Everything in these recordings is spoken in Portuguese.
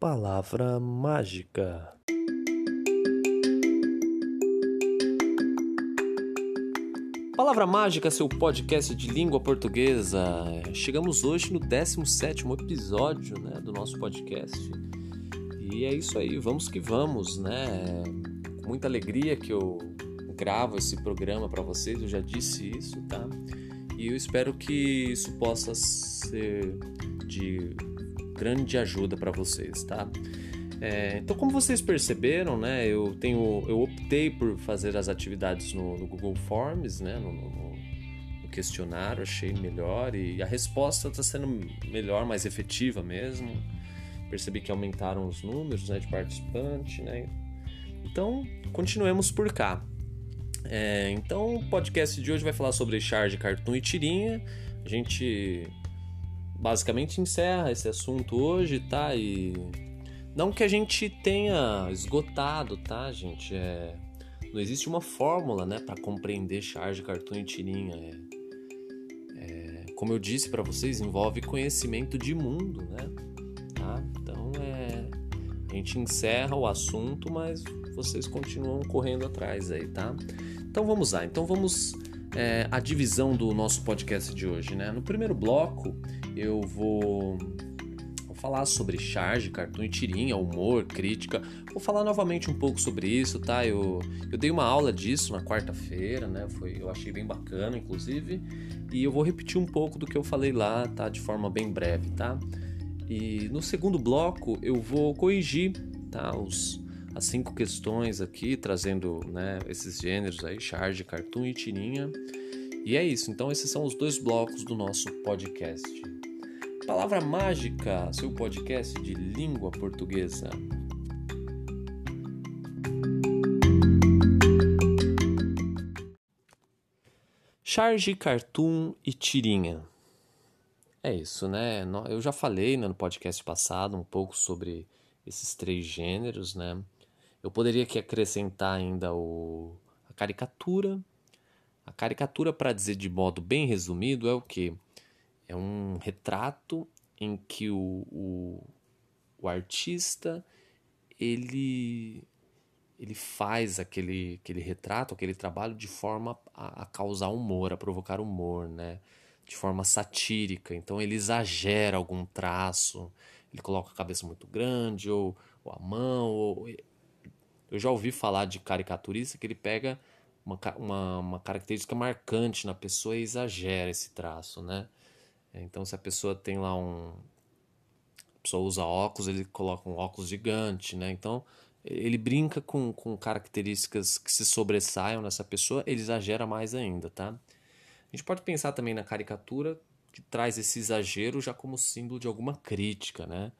Palavra mágica. Palavra Mágica, seu podcast de língua portuguesa. Chegamos hoje no 17º episódio né, do nosso podcast. E é isso aí, vamos que vamos, né? Com muita alegria que eu gravo esse programa para vocês, eu já disse isso, tá? E eu espero que isso possa ser de grande ajuda para vocês, tá? É, então, como vocês perceberam, né, eu tenho, eu optei por fazer as atividades no, no Google Forms, né, no, no, no, questionário, achei melhor e a resposta está sendo melhor, mais efetiva mesmo. Percebi que aumentaram os números né, de participante, né? Então, continuemos por cá. É, então, o podcast de hoje vai falar sobre charge, cartoon e tirinha. A gente basicamente encerra esse assunto hoje, tá? E não que a gente tenha esgotado, tá, gente? É... Não existe uma fórmula, né, para compreender charge, cartoon e tirinha. É... É... Como eu disse para vocês, envolve conhecimento de mundo, né? Tá? Então é, a gente encerra o assunto, mas vocês continuam correndo atrás aí, tá? Então vamos lá. Então vamos é, a divisão do nosso podcast de hoje, né? No primeiro bloco eu vou, falar sobre charge, cartoon e tirinha, humor, crítica. Vou falar novamente um pouco sobre isso, tá? Eu, eu dei uma aula disso na quarta-feira, né? Foi, eu achei bem bacana, inclusive. E eu vou repetir um pouco do que eu falei lá, tá? De forma bem breve, tá? E no segundo bloco eu vou corrigir, tá? Os, as cinco questões aqui, trazendo né, esses gêneros aí, charge, cartoon e tirinha. E é isso, então esses são os dois blocos do nosso podcast. Palavra Mágica, seu podcast de língua portuguesa. Charge, cartoon e tirinha. É isso, né? Eu já falei né, no podcast passado um pouco sobre esses três gêneros, né? Eu poderia aqui acrescentar ainda o, a caricatura. A caricatura, para dizer de modo bem resumido, é o que? É um retrato em que o, o, o artista ele ele faz aquele, aquele retrato, aquele trabalho de forma a, a, causar humor, a provocar humor, né? De forma satírica. Então ele exagera algum traço, ele coloca a cabeça muito grande, ou, ou a mão, ou eu já ouvi falar de caricaturista que ele pega uma, uma, uma característica marcante na pessoa e exagera esse traço, né? Então, se a pessoa tem lá um. A pessoa usa óculos, ele coloca um óculos gigante, né? Então, ele brinca com, com características que se sobressaiam nessa pessoa, ele exagera mais ainda, tá? A gente pode pensar também na caricatura que traz esse exagero já como símbolo de alguma crítica, né?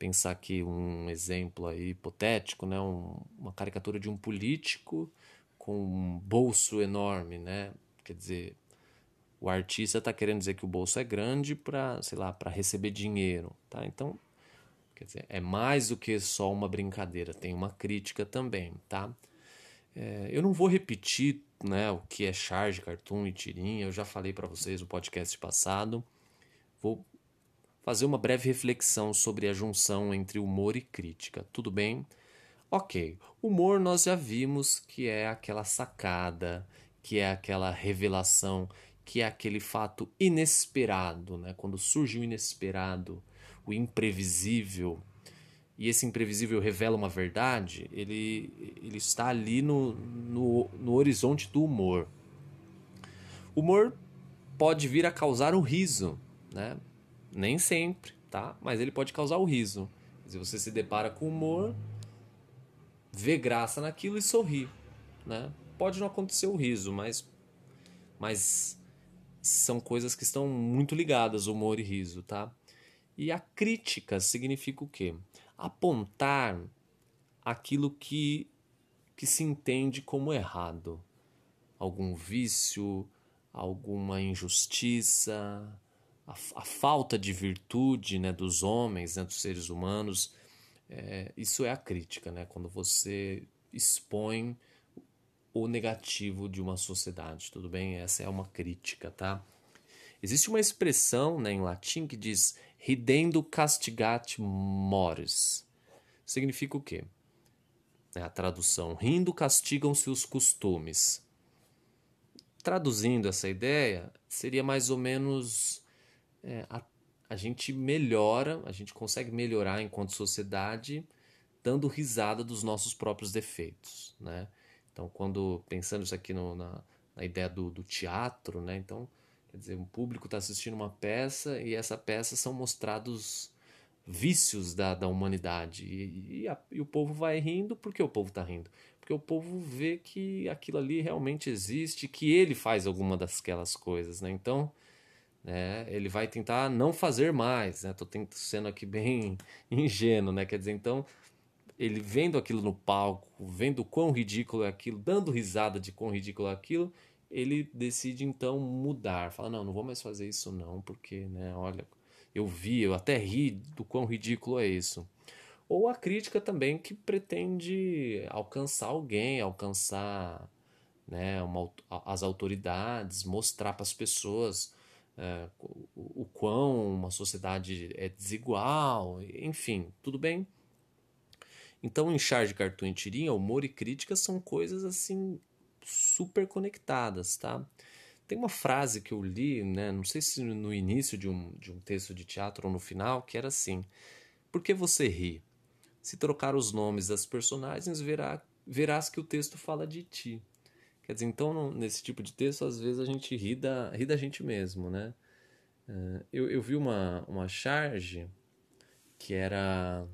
Pensar aqui um exemplo aí hipotético, né? Um, uma caricatura de um político com um bolso enorme, né? Quer dizer, o artista está querendo dizer que o bolso é grande para, sei lá, para receber dinheiro, tá? Então, quer dizer, é mais do que só uma brincadeira, tem uma crítica também, tá? É, eu não vou repetir, né, o que é charge, cartoon e tirinha. Eu já falei para vocês no podcast passado. Vou fazer uma breve reflexão sobre a junção entre humor e crítica. Tudo bem? Ok, humor nós já vimos que é aquela sacada, que é aquela revelação, que é aquele fato inesperado, né? Quando surge o inesperado, o imprevisível, e esse imprevisível revela uma verdade, ele, ele está ali no, no, no horizonte do humor. Humor pode vir a causar um riso, né? Nem sempre, tá? Mas ele pode causar o riso. Se você se depara com humor, vê graça naquilo e sorri, né? Pode não acontecer o riso, mas mas são coisas que estão muito ligadas, humor e riso, tá? E a crítica significa o quê? Apontar aquilo que que se entende como errado, algum vício, alguma injustiça, a, a falta de virtude né, dos homens, né, dos seres humanos, é, isso é a crítica, né? Quando você expõe o negativo de uma sociedade, tudo bem? Essa é uma crítica, tá? Existe uma expressão né, em latim que diz Ridendo castigat mores. Significa o quê? É a tradução. Rindo castigam-se os costumes. Traduzindo essa ideia, seria mais ou menos é, a, a gente melhora, a gente consegue melhorar enquanto sociedade dando risada dos nossos próprios defeitos, né? Então, quando pensando isso aqui no, na, na ideia do, do teatro, né? Então, quer dizer, um público está assistindo uma peça e essa peça são mostrados vícios da, da humanidade e, e, a, e o povo vai rindo porque o povo está rindo porque o povo vê que aquilo ali realmente existe que ele faz alguma daquelas coisas né então né, ele vai tentar não fazer mais né tô sendo aqui bem ingênuo né quer dizer então ele vendo aquilo no palco, vendo quão ridículo é aquilo, dando risada de quão ridículo é aquilo, ele decide então mudar. Fala, não, não vou mais fazer isso não, porque, né, olha, eu vi, eu até ri do quão ridículo é isso. Ou a crítica também que pretende alcançar alguém, alcançar né, uma, as autoridades, mostrar para as pessoas é, o, o quão uma sociedade é desigual, enfim, tudo bem então, em Charge, Cartoon e Tirinha, humor e crítica são coisas assim super conectadas, tá? Tem uma frase que eu li, né, não sei se no início de um, de um texto de teatro ou no final, que era assim: Por que você ri? Se trocar os nomes das personagens, verá, verás que o texto fala de ti. Quer dizer, então, nesse tipo de texto, às vezes a gente ri da, ri da gente mesmo, né? Eh, eu, eu vi uma, uma charge que era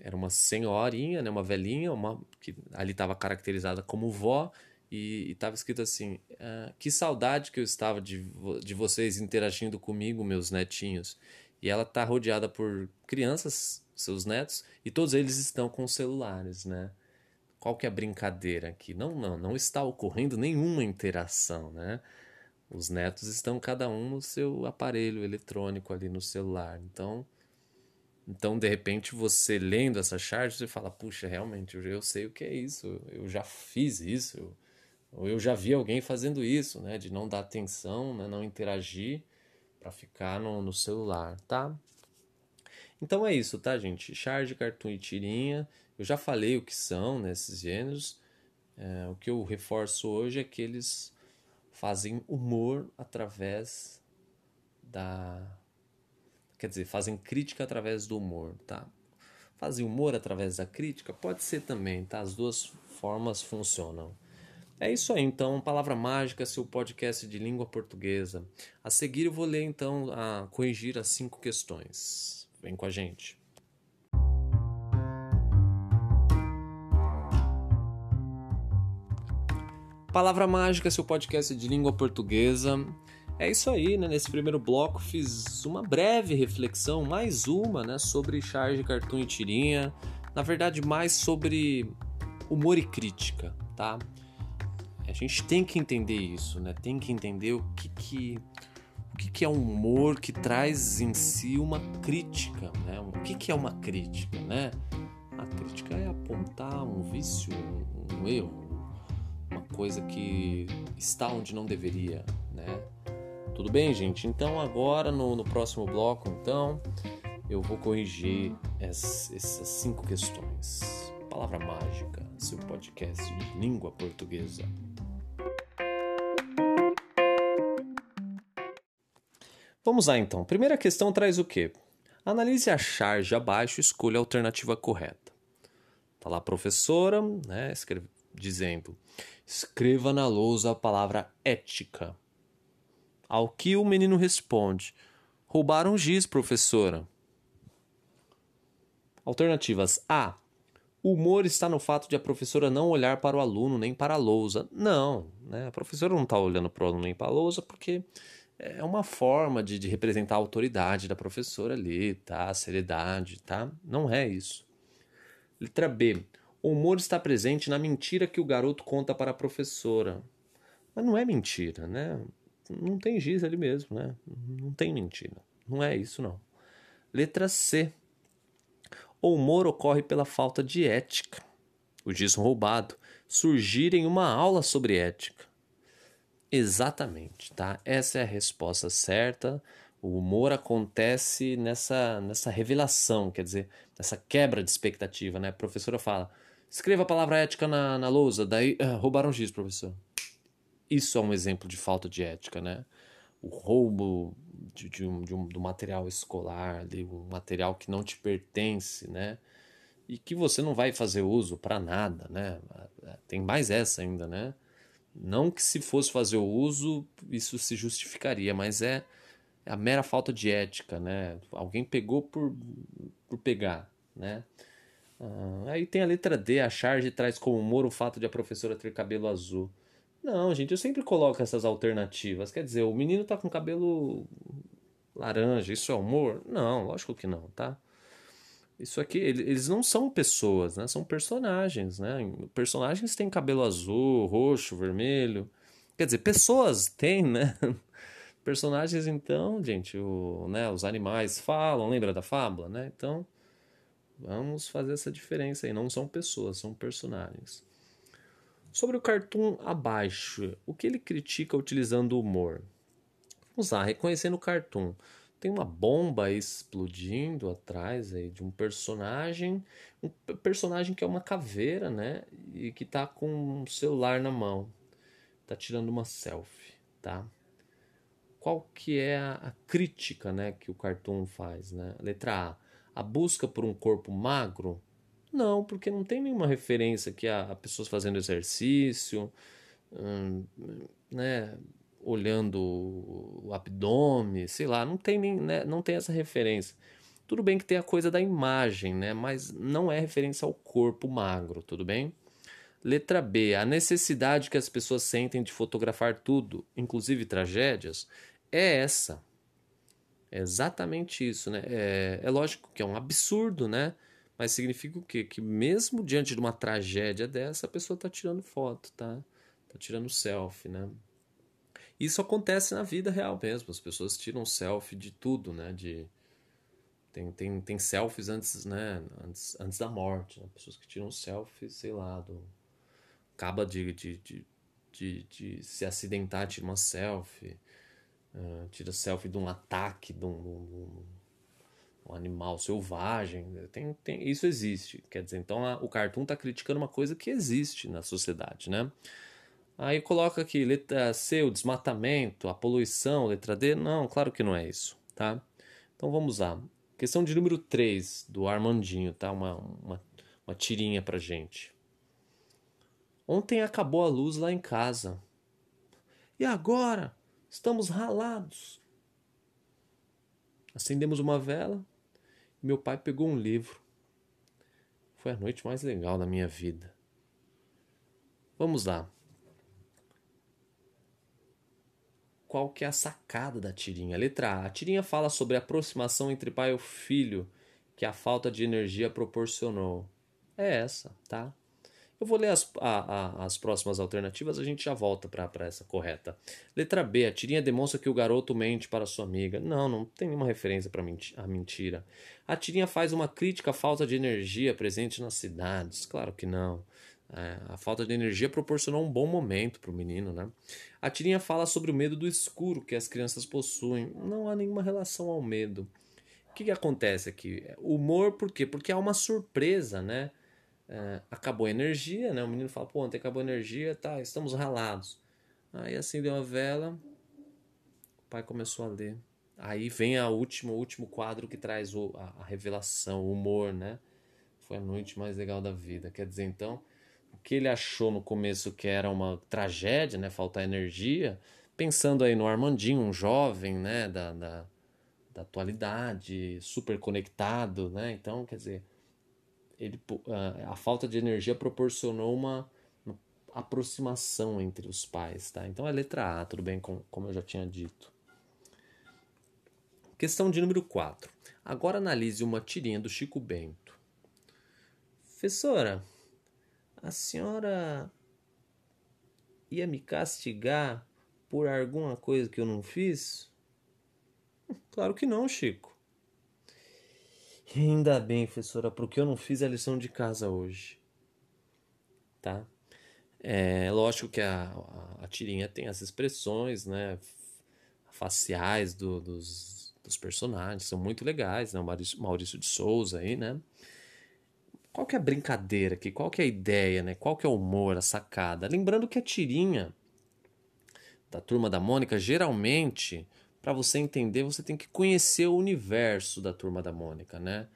era uma senhorinha, né, uma velhinha, uma que ali estava caracterizada como vó e estava escrito assim: ah, que saudade que eu estava de, de vocês interagindo comigo, meus netinhos. E ela está rodeada por crianças, seus netos, e todos eles estão com celulares, né? Qual que é a brincadeira aqui? Não, não, não está ocorrendo nenhuma interação, né? Os netos estão cada um no seu aparelho eletrônico ali no celular. Então, então, de repente, você lendo essa charge, você fala: puxa, realmente, eu sei o que é isso, eu já fiz isso, ou eu já vi alguém fazendo isso, né? De não dar atenção, né? não interagir para ficar no, no celular, tá? Então é isso, tá, gente? Charge, cartoon e tirinha. Eu já falei o que são né, gêneros. É, o que eu reforço hoje é que eles fazem humor através da quer dizer, fazem crítica através do humor, tá? Fazem humor através da crítica? Pode ser também, tá? As duas formas funcionam. É isso aí, então, Palavra Mágica, seu podcast de língua portuguesa. A seguir eu vou ler, então, a corrigir as cinco questões. Vem com a gente. Palavra Mágica, seu podcast de língua portuguesa. É isso aí, né? Nesse primeiro bloco fiz uma breve reflexão, mais uma, né, sobre charge, cartoon e tirinha. Na verdade, mais sobre humor e crítica, tá? A gente tem que entender isso, né? Tem que entender o que que que, que é um humor que traz em si uma crítica, né? O que, que é uma crítica, né? A crítica é apontar um vício, um, um erro, uma coisa que está onde não deveria, né? Tudo bem, gente? Então agora no, no próximo bloco, então, eu vou corrigir as, essas cinco questões. Palavra mágica, seu podcast de língua portuguesa. Vamos lá então. Primeira questão traz o quê? Analise a charge abaixo e escolha a alternativa correta. Tá lá a professora, né, escreve, dizendo: escreva na lousa a palavra ética. Ao que o menino responde: Roubaram giz, professora. Alternativas: A. O humor está no fato de a professora não olhar para o aluno nem para a lousa. Não, né? a professora não está olhando para o aluno nem para a lousa porque é uma forma de, de, representar a autoridade da professora ali, tá? A seriedade, tá? Não é isso. Letra B. O humor está presente na mentira que o garoto conta para a professora. Mas não é mentira, né? não tem giz ali mesmo, né? Não tem mentira. Não é isso, não. Letra C. O humor ocorre pela falta de ética. O giz roubado surgir em uma aula sobre ética. Exatamente, tá? Essa é a resposta certa. O humor acontece nessa, nessa revelação, quer dizer, nessa quebra de expectativa, né? A professora fala, escreva a palavra ética na, na lousa, daí ah, roubaram giz, professor. Isso é um exemplo de falta de ética, né? O roubo de, de um, de um, do material escolar, de um material que não te pertence, né? E que você não vai fazer uso para nada, né? Tem mais essa ainda, né? Não que se fosse fazer o uso, isso se justificaria, mas é a mera falta de ética, né? Alguém pegou por, por pegar, né? Ah, aí tem a letra D, a charge traz como humor o fato de a professora ter cabelo azul. Não, gente, eu sempre coloco essas alternativas. Quer dizer, o menino tá com cabelo laranja, isso é humor? Não, lógico que não, tá? Isso aqui, eles não são pessoas, né? São personagens, né? Personagens têm cabelo azul, roxo, vermelho. Quer dizer, pessoas têm, né? Personagens, então, gente, o, né, os animais falam, lembra da fábula, né? Então, vamos fazer essa diferença aí. Não são pessoas, são personagens. Sobre o cartoon abaixo, o que ele critica utilizando o humor? Vamos lá, reconhecendo o cartoon tem uma bomba explodindo atrás aí de um personagem, um personagem que é uma caveira, né? E que tá com um celular na mão, tá tirando uma selfie, tá? Qual que é a, a crítica, né, que o cartoon faz, né? Letra A, a busca por um corpo magro? Não, porque não tem nenhuma referência que a, a pessoas fazendo exercício, hum, né? Olhando o abdômen, sei lá, não tem, nem, né, não tem essa referência. Tudo bem que tem a coisa da imagem, né, mas não é referência ao corpo magro, tudo bem? Letra B, a necessidade que as pessoas sentem de fotografar tudo, inclusive tragédias, é essa. É exatamente isso, né? É, é lógico que é um absurdo, né? Mas significa o quê? Que mesmo diante de uma tragédia dessa, a pessoa está tirando foto, tá? Tá tirando selfie, né? Isso acontece na vida real mesmo. As pessoas tiram selfie de tudo, né? De tem, tem, tem selfies antes, né? Antes, antes da morte. Né? Pessoas que tiram selfie, sei lá, do acaba de, de, de, de, de se acidentar, tira uma selfie. Uh, tira selfie de um ataque de um, de um, um animal selvagem. Tem, tem, isso existe. Quer dizer, então a, o cartoon está criticando uma coisa que existe na sociedade, né? Aí coloca aqui, letra C, o desmatamento, a poluição, letra D. Não, claro que não é isso, tá? Então vamos lá. Questão de número 3, do Armandinho, tá? Uma, uma, uma tirinha pra gente. Ontem acabou a luz lá em casa. E agora? Estamos ralados. Acendemos uma vela e meu pai pegou um livro. Foi a noite mais legal da minha vida. Vamos lá. Qual que é a sacada da tirinha. Letra A. A tirinha fala sobre a aproximação entre pai e filho que a falta de energia proporcionou. É essa, tá? Eu vou ler as, a, a, as próximas alternativas, a gente já volta para essa correta. Letra B. A tirinha demonstra que o garoto mente para sua amiga. Não, não tem nenhuma referência para a mentira. A tirinha faz uma crítica à falta de energia presente nas cidades. Claro que não. É, a falta de energia proporcionou um bom momento para o menino, né? A tirinha fala sobre o medo do escuro que as crianças possuem. Não há nenhuma relação ao medo. O que, que acontece aqui? Humor, por quê? Porque há uma surpresa, né? É, acabou a energia, né? O menino fala, pô, ontem acabou a energia, tá, estamos ralados. Aí acendeu a vela, o pai começou a ler. Aí vem a última, o último quadro que traz o, a, a revelação, o humor, né? Foi a noite mais legal da vida. Quer dizer, então, que ele achou no começo que era uma tragédia, né, faltar energia, pensando aí no Armandinho, um jovem, né, da, da, da atualidade, super conectado, né, então, quer dizer, ele, a, a falta de energia proporcionou uma, uma, aproximação entre os pais, tá? Então é letra A, tudo bem, com, como eu já tinha dito. Questão de número 4. Agora analise uma tirinha do Chico Bento. Professora, a senhora ia me castigar por alguma coisa que eu não fiz? Claro que não, Chico. Ainda bem, professora, porque eu não fiz a lição de casa hoje. Tá? É lógico que a, a, a tirinha tem as expressões, né? Faciais do, dos, dos personagens, são muito legais, né? O Maurício, Maurício de Souza aí, né? Qual que é a brincadeira aqui? Qual que é a ideia, né? Qual que é o humor, a sacada? Lembrando que a tirinha da Turma da Mônica, geralmente, para você entender, você tem que conhecer o universo da Turma da Mônica, né?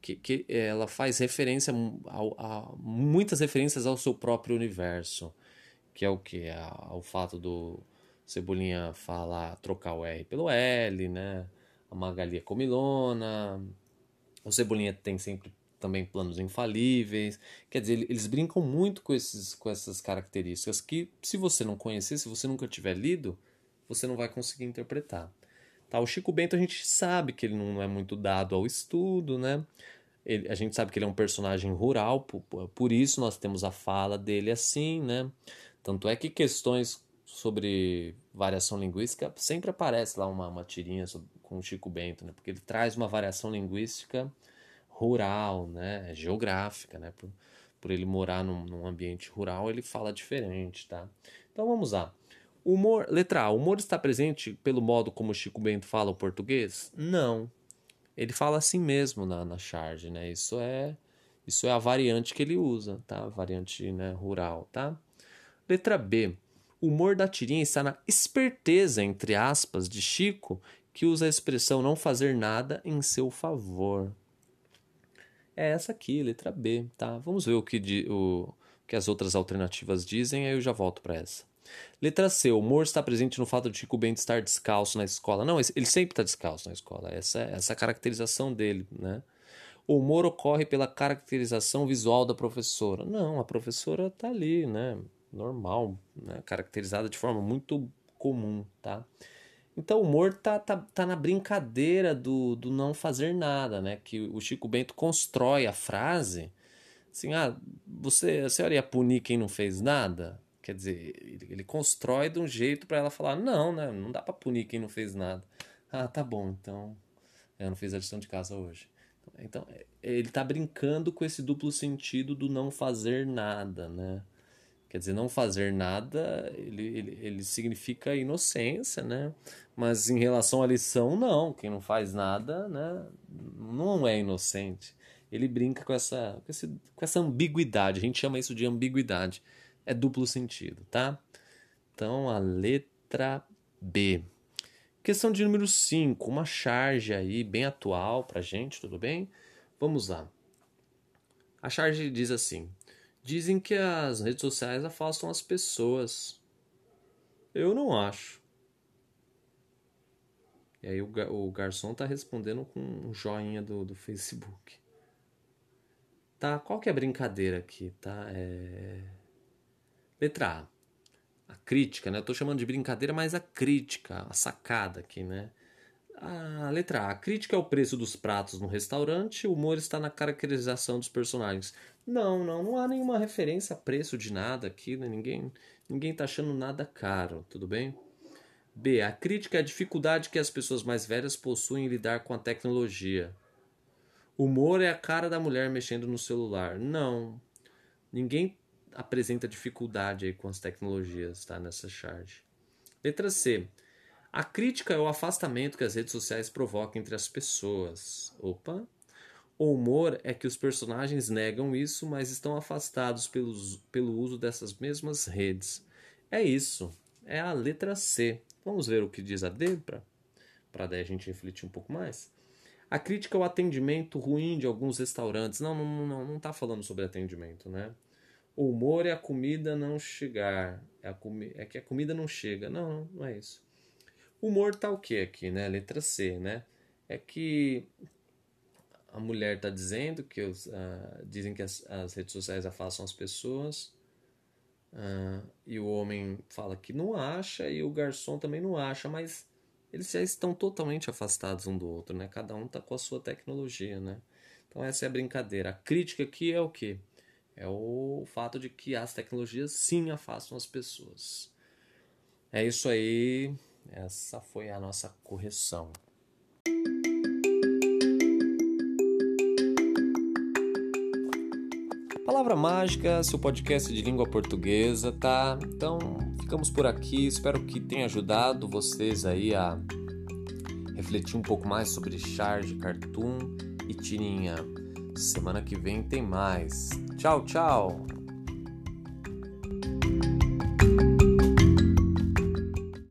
Que, que ela faz referência a, muitas referências ao seu próprio universo, que é o que? O fato do Cebolinha falar trocar o R pelo L, né? A Magali é comilona, o Cebolinha tem sempre também planos infalíveis. Quer dizer, eles brincam muito com, esses, com essas características que, se você não conhecer, se você nunca tiver lido, você não vai conseguir interpretar. Tá, o Chico Bento a gente sabe que ele não é muito dado ao estudo, né? Ele, a gente sabe que ele é um personagem rural, por, por isso nós temos a fala dele assim, né? Tanto é que questões sobre variação linguística sempre aparece lá uma, uma tirinha sobre, com o Chico Bento, né? Porque ele traz uma variação linguística rural, né, geográfica, né, por, por ele morar num, num, ambiente rural, ele fala diferente, tá? Então vamos lá. Humor, letra A, humor está presente pelo modo como Chico Bento fala o português? Não. Ele fala assim mesmo na, na charge, né? Isso é isso é a variante que ele usa, tá? A variante né, rural, tá? Letra B. O humor da tirinha está na esperteza, entre aspas, de Chico, que usa a expressão não fazer nada em seu favor é essa aqui, letra B, tá? Vamos ver o que, o, que as outras alternativas dizem, aí eu já volto para essa. Letra C, o humor está presente no fato de Chico Bento estar descalço na escola. Não, ele sempre está descalço na escola, essa, essa é a caracterização dele, né? O humor ocorre pela caracterização visual da professora. Não, a professora está ali, né? Normal, né? caracterizada de forma muito comum, tá? Então o humor tá, tá, tá na brincadeira do, do não fazer nada, né? Que o Chico Bento constrói a frase assim, ah, você, a senhora ia punir quem não fez nada? Quer dizer, ele, ele constrói de um jeito para ela falar, não, né? Não dá para punir quem não fez nada. Ah, tá bom, então eu não fiz a lição de casa hoje. Então, é, ele tá brincando com esse duplo sentido do não fazer nada, né? Quer dizer, não fazer nada, ele, ele, ele significa inocência, né? Mas em relação à lição, não. Quem não faz nada, né? Não é inocente. Ele brinca com essa, com, esse, com essa ambiguidade. A gente chama isso de ambiguidade. É duplo sentido, tá? Então, a letra B. Questão de número 5. Uma charge aí bem atual pra gente, tudo bem? Vamos lá. A charge diz assim: Dizem que as redes sociais afastam as pessoas. Eu não acho. E aí o, garçom tá respondendo com um joinha do, do Facebook. Tá, qual que é a brincadeira aqui, tá? É... Letra A. A crítica, né? Eu tô chamando de brincadeira, mas a crítica, a sacada aqui, né? A letra A. A crítica é o preço dos pratos no restaurante, o humor está na caracterização dos personagens. Não, não, não há nenhuma referência a preço de nada aqui, né? ninguém, ninguém tá achando nada caro, tudo bem? B. A crítica é a dificuldade que as pessoas mais velhas possuem em lidar com a tecnologia. Humor é a cara da mulher mexendo no celular. Não, ninguém apresenta dificuldade aí com as tecnologias, tá? Nessa charge. Letra C. A crítica é o afastamento que as redes sociais provocam entre as pessoas. Opa, o humor é que os personagens negam isso, mas estão afastados pelos, pelo uso dessas mesmas redes. É isso. É a letra C. Vamos ver o que diz a D para daí a gente refletir um pouco mais. A crítica ao atendimento ruim de alguns restaurantes. Não, não, não, não está falando sobre atendimento, né? O humor é a comida não chegar. É, a comi é que a comida não chega. Não, não, não é isso. Humor tá o que aqui, né? Letra C, né? É que a mulher está dizendo que os, uh, dizem que as, as, redes sociais afastam as pessoas uh, e o homem fala que não acha e o garçom também não acha, mas eles já estão totalmente afastados um do outro, né? Cada um está com a sua tecnologia, né? Então essa é a brincadeira. A crítica aqui é o que? É o fato de que as tecnologias sim afastam as pessoas. É isso aí. Essa foi a nossa correção. Palavra Mágica, seu podcast de língua portuguesa, tá? Então, ficamos por aqui. Espero que tenha ajudado vocês aí a refletir um pouco mais sobre charge, cartoon e tirinha. Semana que vem tem mais. Tchau, tchau!